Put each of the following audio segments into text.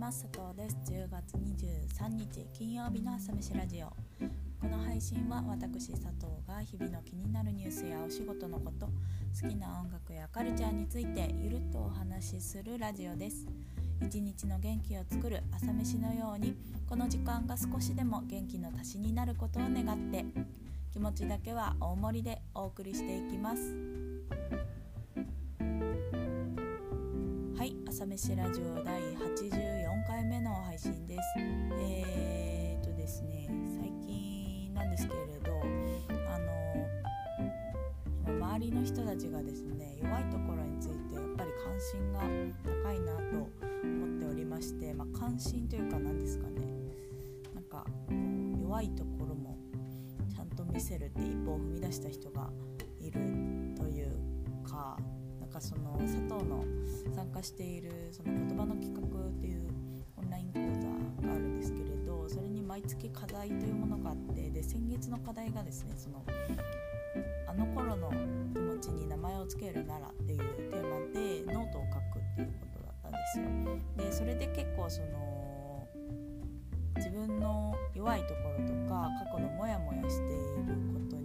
ます。佐藤です。10月23日金曜日の朝飯ラジオ。この配信は私佐藤が日々の気になるニュースやお仕事のこと好きな音楽やカルチャーについてゆるっとお話しするラジオです。一日の元気を作る朝飯のようにこの時間が少しでも元気の足しになることを願って気持ちだけは大盛りでお送りしていきます。朝飯ラジオ第84回目の配信です。えー、っとですね最近なんですけれどあの周りの人たちがですね弱いところについてやっぱり関心が高いなと思っておりまして、まあ、関心というか何ですかねなんか弱いところもちゃんと見せるって一歩を踏み出した人がいるというかかその佐藤の参加しているその言葉の企画っていうオンライン講座があるんですけれどそれに毎月課題というものがあってで先月の課題がですねそのあの頃の気持ちに名前を付けるならっていうテーマでノートを書くっていうことだったんですよ。でそれで結構その自分の弱いところとか過去のモヤモヤしていること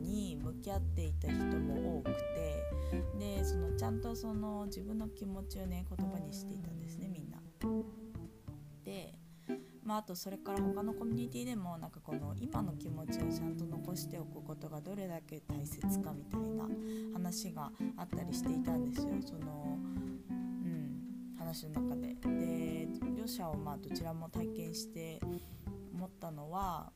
き合っていた人も多くてでそのちゃんとその自分の気持ちをね言葉にしていたんですねみんな。でまあ、あとそれから他のコミュニティでもなんかこの今の気持ちをちゃんと残しておくことがどれだけ大切かみたいな話があったりしていたんですよその、うん、話の中で。で両者をまあどちらも体験して思ったのは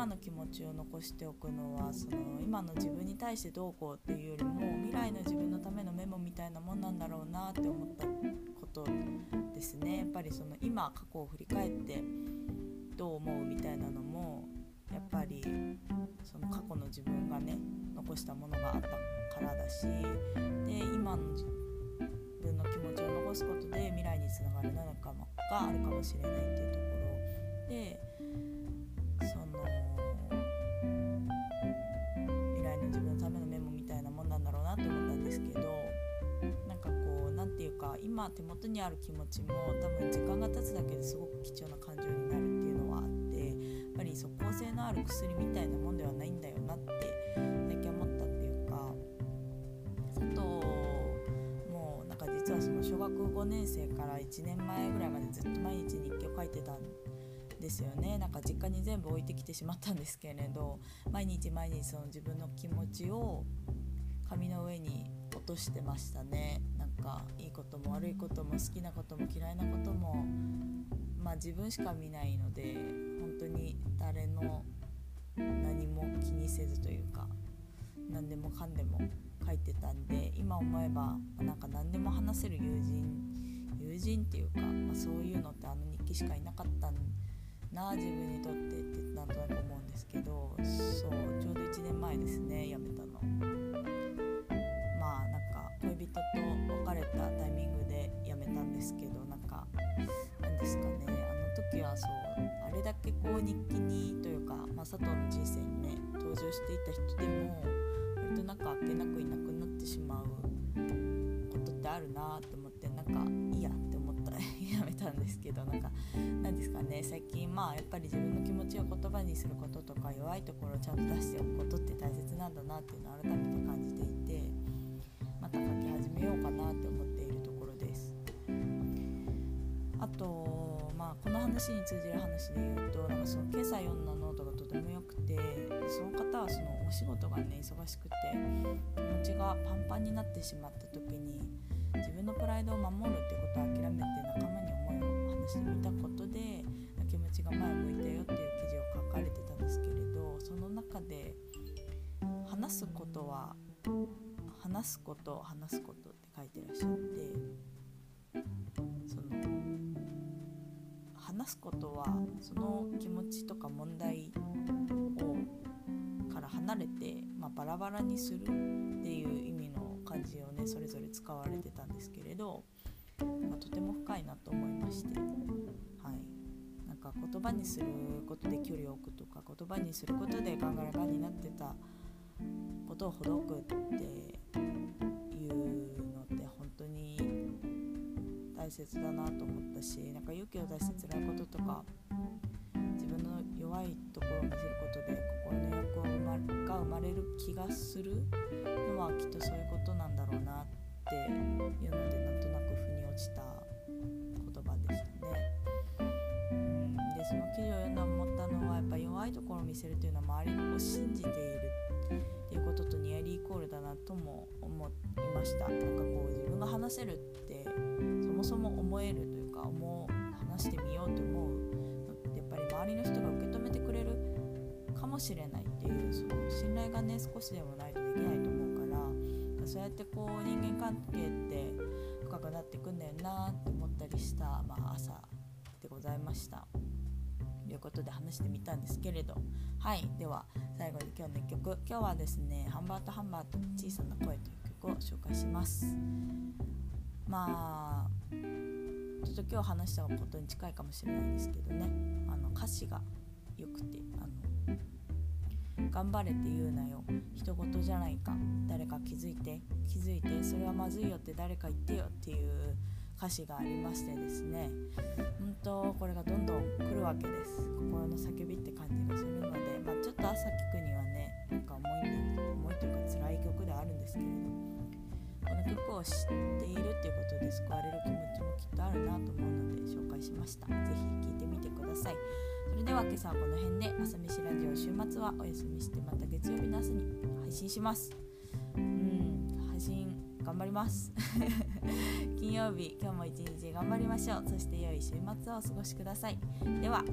今の気持ちを残しておくのはその今の自分に対してどうこうっていうよりも未来の自分のためのメモみたいなもんなんだろうなって思ったことですね。やっぱりその今過去を振り返ってどう思うみたいなのもやっぱりその過去の自分がね残したものがあったからだしで今の自分の気持ちを残すことで未来につながる何かがあるかもしれないっていうところ今手元にある気持ちも多分時間が経つだけですごく貴重な感情になるっていうのはあってやっぱり即効性のある薬みたいなもんではないんだよなって最近思ったっていうか佐藤もなんか実はその小学5年生から1年前ぐらいまでずっと毎日日記を書いてたんですよね。なんか実家に全部置いてきてしまったんですけれど毎日毎日その自分の気持ちを紙の上に落としてましたね。かいい悪いことも好きなことも嫌いなこともまあ自分しか見ないので本当に誰の何も気にせずというか何でもかんでも書いてたんで今思えばなんか何でも話せる友人友人っていうか、まあ、そういうのってあの日記しかいなかったな自分にとってってなんとなく思うんですけどそうちょうど1年前ですね辞めたの。佐藤の人生にね登場していた人でも割となんかあっけなくいなくなってしまうことってあるなって思ってなんかいいやって思ったらやめたんですけどなんかなんですかね最近まあやっぱり自分の気持ちを言葉にすることとか弱いところをちゃんと出しておくことって大切なんだなっていうのを改めて感じていてま。た書き始めようかなって思っているところですあとまあこの話に通じる話で言うとなんかその今朝読んだとても良くてその方はそのお仕事がね忙しくて気持ちがパンパンになってしまった時に自分のプライドを守るっていうことを諦めて仲間に思いを話してみたことで気持ちが前向いたよっていう記事を書かれてたんですけれどその中で話すことは話すこと話すことって書いてらっしゃって話すことはその気持ちとか問題をから離れて、まあ、バラバラにするっていう意味の漢字をねそれぞれ使われてたんですけれど、まあ、とても深いなと思いまして、はい、なんか言葉にすることで距離を置くとか言葉にすることでガンガラガンになってたことをほどくって大切だなと思ったしなんか勇気を出して辛いこととか自分の弱いところを見せることで心の役を生まが生まれる気がするのはきっとそういうことなんだろうなっていうのでなんとなく腑に落ちた言葉でしたね。うんでその記事を読んだ思ったのはやっぱ弱いところを見せるというのは周りを信じているっていうこととニアリーイコールだなとも思いましたなんかこう自分が話せるってもそも思えるというか思う。話してみようと思うやっぱり周りの人が受け止めてくれるかもしれないっていうその信頼がね少しでもないとできないと思うからそうやってこう人間関係って深くなっていくんだよなって思ったりした、まあ、朝でございました。ということで話してみたんですけれどはい。では最後に今日の1曲今日はですね「ハンバートハンバート小さな声」という曲を紹介します。まあちょっと今日話したことに近いかもしれないですけどね。あの歌詞がよくてあの頑張れって言うなよ。人事じゃないか。誰か気づいて。気づいてそれはまずいよって誰か言ってよっていう歌詞がありましてですね。本当これがどんどん来るわけです。心の叫びって感じがするので、まあ、ちょっと朝聞くにはねなんか重い重いというか辛い曲ではあるんですけれどこの曲を知っているっていうことで救われる気持ちもきっとあるなと思うので紹介しました是非聴いてみてください。それでは今朝はこの辺で朝飯ラジオ週末はお休みしてまた月曜日の朝に配信します。うん配信頑張ります金曜日今日も一日頑張りましょう。そして良い週末をお過ごしください。では。